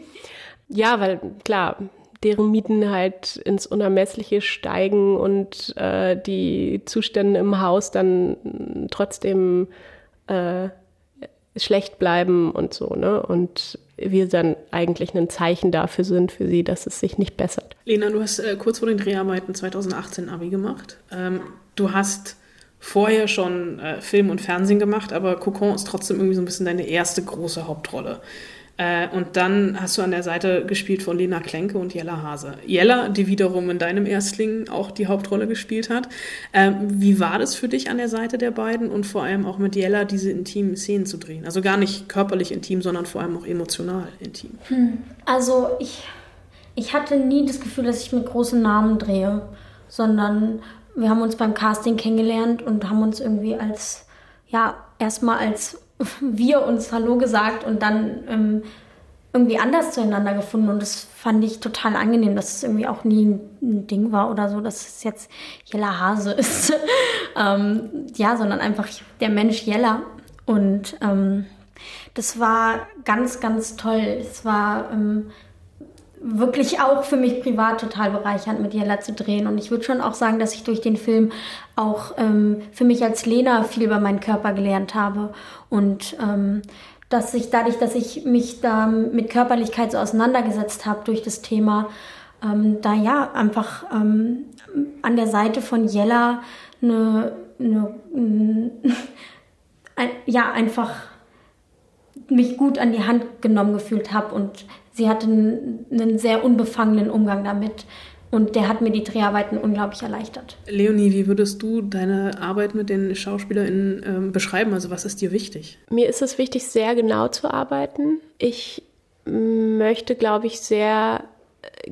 Ja, weil klar, deren Mieten halt ins Unermessliche steigen und äh, die Zustände im Haus dann trotzdem äh, schlecht bleiben und so, ne? Und wir dann eigentlich ein Zeichen dafür sind für sie, dass es sich nicht bessert. Lena, du hast äh, kurz vor den Dreharbeiten 2018 Abi gemacht. Ähm, du hast vorher schon äh, Film und Fernsehen gemacht, aber Cocon ist trotzdem irgendwie so ein bisschen deine erste große Hauptrolle. Äh, und dann hast du an der Seite gespielt von Lena Klenke und Jella Hase. Jella, die wiederum in deinem Erstling auch die Hauptrolle gespielt hat. Ähm, wie war das für dich an der Seite der beiden und vor allem auch mit Jella diese intimen Szenen zu drehen? Also gar nicht körperlich intim, sondern vor allem auch emotional intim. Hm. Also ich, ich hatte nie das Gefühl, dass ich mit großen Namen drehe, sondern wir haben uns beim Casting kennengelernt und haben uns irgendwie als, ja, erstmal als wir uns Hallo gesagt und dann ähm, irgendwie anders zueinander gefunden. Und das fand ich total angenehm, dass es irgendwie auch nie ein Ding war oder so, dass es jetzt Jella Hase ist. *laughs* ähm, ja, sondern einfach der Mensch Jella. Und ähm, das war ganz, ganz toll. Es war ähm, wirklich auch für mich privat total bereichernd, mit Jella zu drehen. Und ich würde schon auch sagen, dass ich durch den Film auch ähm, für mich als Lena viel über meinen Körper gelernt habe. Und ähm, dass ich dadurch, dass ich mich da mit Körperlichkeit so auseinandergesetzt habe durch das Thema, ähm, da ja einfach ähm, an der Seite von Jella eine, eine, *laughs* ein, ja, einfach mich gut an die Hand genommen gefühlt habe und sie hatte einen, einen sehr unbefangenen Umgang damit. Und der hat mir die Dreharbeiten unglaublich erleichtert. Leonie, wie würdest du deine Arbeit mit den SchauspielerInnen ähm, beschreiben? Also was ist dir wichtig? Mir ist es wichtig, sehr genau zu arbeiten. Ich möchte, glaube ich, sehr äh,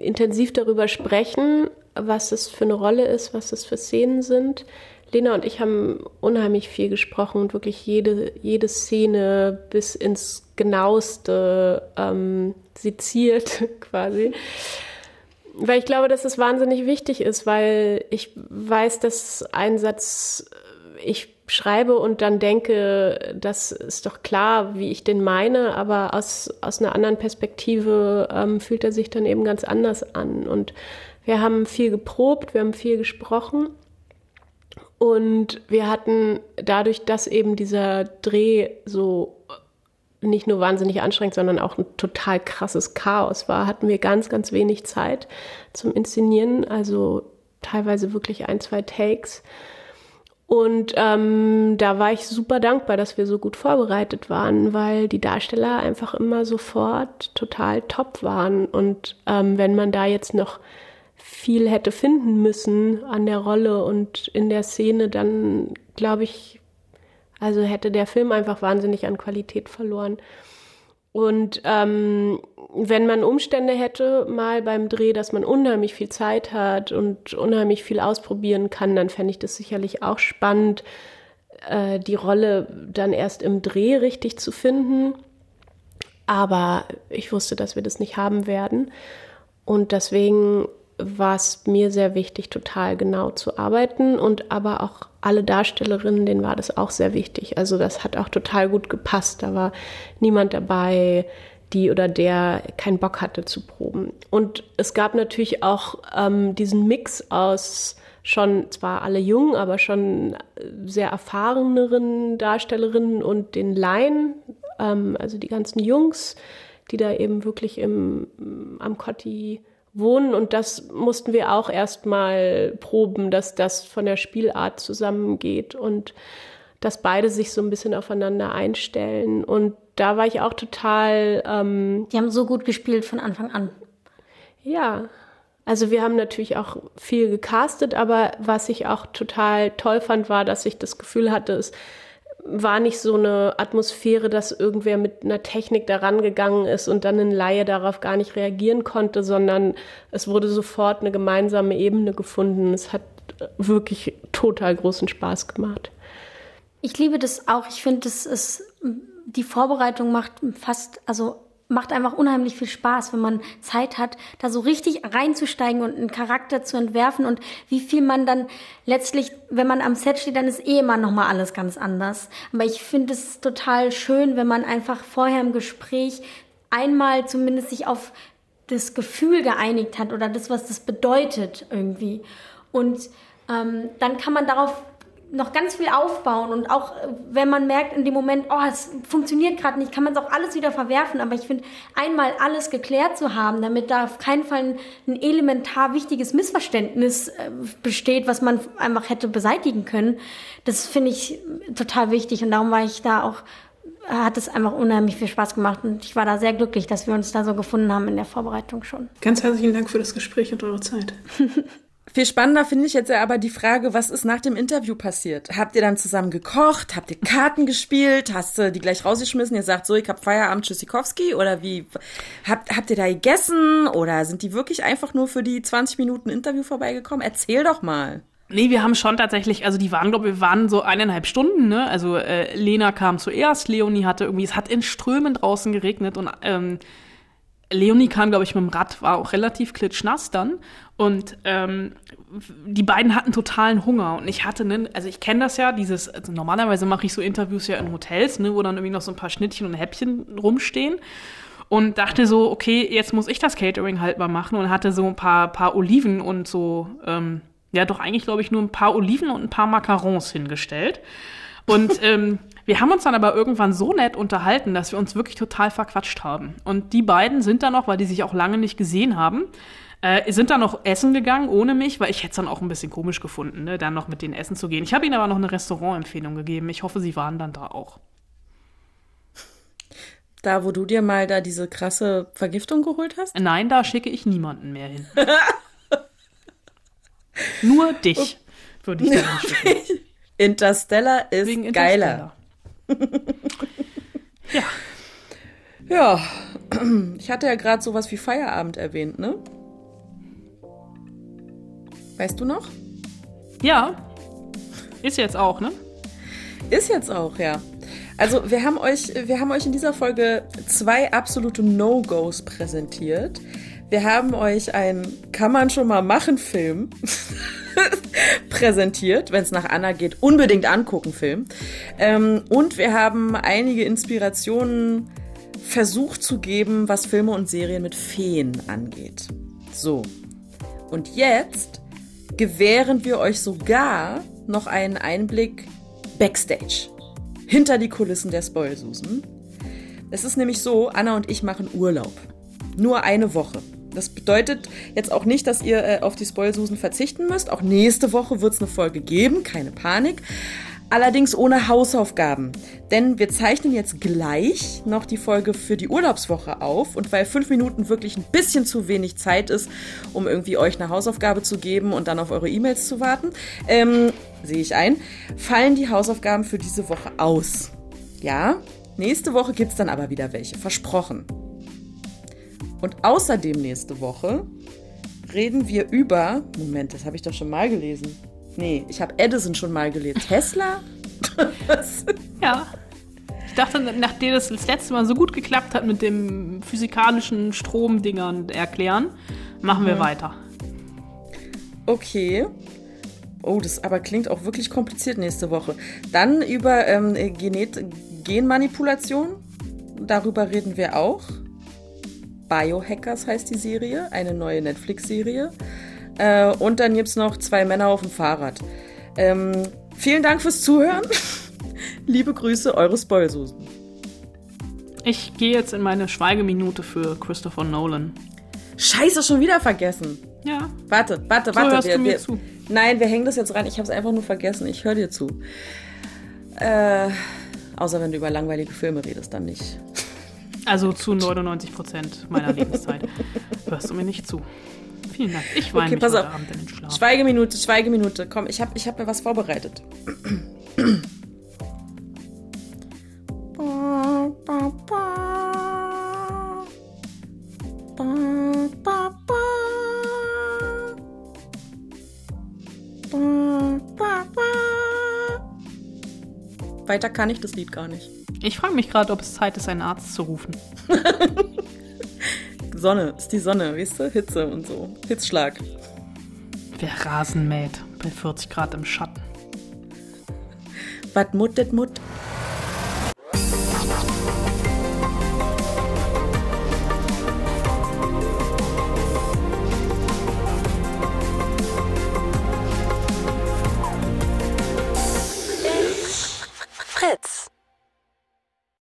intensiv darüber sprechen, was es für eine Rolle ist, was es für Szenen sind. Lena und ich haben unheimlich viel gesprochen und wirklich jede, jede Szene bis ins Genaueste ähm, seziert *laughs* quasi. Weil ich glaube, dass es wahnsinnig wichtig ist, weil ich weiß, dass ein Satz ich schreibe und dann denke, das ist doch klar, wie ich den meine, aber aus, aus einer anderen Perspektive ähm, fühlt er sich dann eben ganz anders an. Und wir haben viel geprobt, wir haben viel gesprochen. Und wir hatten dadurch, dass eben dieser Dreh so nicht nur wahnsinnig anstrengend, sondern auch ein total krasses Chaos war, hatten wir ganz, ganz wenig Zeit zum Inszenieren, also teilweise wirklich ein, zwei Takes. Und ähm, da war ich super dankbar, dass wir so gut vorbereitet waren, weil die Darsteller einfach immer sofort total top waren. Und ähm, wenn man da jetzt noch viel hätte finden müssen an der Rolle und in der Szene, dann glaube ich, also hätte der Film einfach wahnsinnig an Qualität verloren. Und ähm, wenn man Umstände hätte, mal beim Dreh, dass man unheimlich viel Zeit hat und unheimlich viel ausprobieren kann, dann fände ich das sicherlich auch spannend, äh, die Rolle dann erst im Dreh richtig zu finden. Aber ich wusste, dass wir das nicht haben werden. Und deswegen war es mir sehr wichtig, total genau zu arbeiten und aber auch alle Darstellerinnen, denen war das auch sehr wichtig. Also das hat auch total gut gepasst. Da war niemand dabei, die oder der keinen Bock hatte zu proben. Und es gab natürlich auch ähm, diesen Mix aus schon zwar alle jung, aber schon sehr erfahreneren Darstellerinnen und den Laien, ähm, also die ganzen Jungs, die da eben wirklich im, am Cotti wohnen und das mussten wir auch erstmal proben, dass das von der Spielart zusammengeht und dass beide sich so ein bisschen aufeinander einstellen. Und da war ich auch total. Ähm, Die haben so gut gespielt von Anfang an. Ja. Also wir haben natürlich auch viel gecastet, aber was ich auch total toll fand, war, dass ich das Gefühl hatte, es war nicht so eine Atmosphäre, dass irgendwer mit einer Technik daran gegangen ist und dann ein Laie darauf gar nicht reagieren konnte, sondern es wurde sofort eine gemeinsame Ebene gefunden. Es hat wirklich total großen Spaß gemacht. Ich liebe das auch. Ich finde, das ist die Vorbereitung macht fast, also macht einfach unheimlich viel Spaß, wenn man Zeit hat, da so richtig reinzusteigen und einen Charakter zu entwerfen und wie viel man dann letztlich, wenn man am Set steht, dann ist eh immer noch mal alles ganz anders. Aber ich finde es total schön, wenn man einfach vorher im Gespräch einmal zumindest sich auf das Gefühl geeinigt hat oder das, was das bedeutet irgendwie. Und ähm, dann kann man darauf noch ganz viel aufbauen und auch äh, wenn man merkt in dem Moment, oh, es funktioniert gerade nicht, kann man es auch alles wieder verwerfen. Aber ich finde, einmal alles geklärt zu haben, damit da auf keinen Fall ein, elementar wichtiges Missverständnis äh, besteht, was man einfach hätte beseitigen können, das finde ich total wichtig und darum war ich da auch hat es einfach unheimlich viel Spaß gemacht und ich war da sehr glücklich, dass wir uns da so gefunden haben in der Vorbereitung schon. Ganz herzlichen Dank für das Gespräch und eure Zeit. *laughs* Viel spannender finde ich jetzt ja aber die Frage, was ist nach dem Interview passiert? Habt ihr dann zusammen gekocht? Habt ihr Karten gespielt? Hast du die gleich rausgeschmissen? Ihr sagt so, ich hab Feierabend, Tschüssikowski? Oder wie? Habt, habt ihr da gegessen? Oder sind die wirklich einfach nur für die 20 Minuten Interview vorbeigekommen? Erzähl doch mal. Nee, wir haben schon tatsächlich, also die waren, glaube wir waren so eineinhalb Stunden, ne? Also äh, Lena kam zuerst, Leonie hatte irgendwie, es hat in Strömen draußen geregnet und ähm, Leonie kam, glaube ich, mit dem Rad, war auch relativ klitschnass dann. Und ähm, die beiden hatten totalen Hunger. Und ich hatte, ne, also ich kenne das ja, dieses, also normalerweise mache ich so Interviews ja in Hotels, ne, wo dann irgendwie noch so ein paar Schnittchen und Häppchen rumstehen. Und dachte so, okay, jetzt muss ich das Catering halt mal machen und hatte so ein paar, paar Oliven und so, ähm, ja doch eigentlich, glaube ich, nur ein paar Oliven und ein paar Macarons hingestellt. Und *laughs* ähm, wir haben uns dann aber irgendwann so nett unterhalten, dass wir uns wirklich total verquatscht haben. Und die beiden sind dann noch, weil die sich auch lange nicht gesehen haben, Äh, sind dann noch essen gegangen ohne mich, weil ich hätte es dann auch ein bisschen komisch gefunden, ne, dann noch mit denen essen zu gehen. Ich habe ihnen aber noch eine Restaurantempfehlung gegeben. Ich hoffe, sie waren dann da auch. Da, wo du dir mal da diese krasse Vergiftung geholt hast? Nein, da schicke ich niemanden mehr hin. *laughs* Nur dich würde ich da hinschicken. *laughs* Interstellar ist Wegen geiler. *laughs* Ja. Ja, ich hatte ja gerade sowas wie Feierabend erwähnt, ne? Weißt du noch? Ja. Ist jetzt auch, ne? Ist jetzt auch, ja. Also wir haben euch, wir haben euch in dieser Folge zwei absolute No-Gos präsentiert. Wir haben euch einen Kann man schon mal machen Film *laughs* präsentiert, wenn es nach Anna geht, unbedingt angucken Film. Ähm, und wir haben einige Inspirationen versucht zu geben, was Filme und Serien mit Feen angeht. So. Und jetzt gewähren wir euch sogar noch einen Einblick backstage. Hinter die Kulissen der Spoilsusen. Es ist nämlich so, Anna und ich machen Urlaub. Nur eine Woche. Das bedeutet jetzt auch nicht, dass ihr äh, auf die Spoilsusen verzichten müsst. Auch nächste Woche wird es eine Folge geben, keine Panik. Allerdings ohne Hausaufgaben. Denn wir zeichnen jetzt gleich noch die Folge für die Urlaubswoche auf. Und weil fünf Minuten wirklich ein bisschen zu wenig Zeit ist, um irgendwie euch eine Hausaufgabe zu geben und dann auf eure E-Mails zu warten, ähm, sehe ich ein, fallen die Hausaufgaben für diese Woche aus. Ja, nächste Woche gibt es dann aber wieder welche. Versprochen. Und außerdem nächste Woche reden wir über. Moment, das habe ich doch schon mal gelesen. Nee, ich habe Edison schon mal gelesen. *laughs* Tesla? Ja. Ich dachte, nachdem das das letzte Mal so gut geklappt hat mit dem physikalischen Stromdingern erklären, machen wir Mhm. weiter. Okay. Oh, das aber klingt auch wirklich kompliziert nächste Woche. Dann über ähm, Genet Genmanipulation. Darüber reden wir auch. Biohackers heißt die Serie, eine neue Netflix-Serie. Äh, und dann gibt es noch zwei Männer auf dem Fahrrad. Ähm, vielen Dank fürs Zuhören. *laughs* Liebe Grüße, eure Spoilsusen. Ich gehe jetzt in meine Schweigeminute für Christopher Nolan. Scheiße, schon wieder vergessen. Ja. Warte, warte, So warte. hörst du mir zu. Nein, wir hängen das jetzt rein. Ich habe es einfach nur vergessen. Ich höre dir zu. Äh, außer wenn du über langweilige Filme redest, dann nicht. Also zu 99 Prozent meiner Lebenszeit *laughs* hörst du mir nicht zu. Vielen Dank. Ich weine Okay, pass auf. Abend in den Schlaf. Schweigeminute, Schweigeminute. Komm, ich habe ich hab mir was vorbereitet. Weiter kann ich das Lied gar nicht. Ich frage mich gerade, ob es Zeit ist, einen Arzt zu rufen. *laughs* Sonne, ist die Sonne, weißt du? Hitze und so. Hitzschlag. Wer Rasen mäht bei 40 Grad im Schatten. Was muttet Mut? Fritz.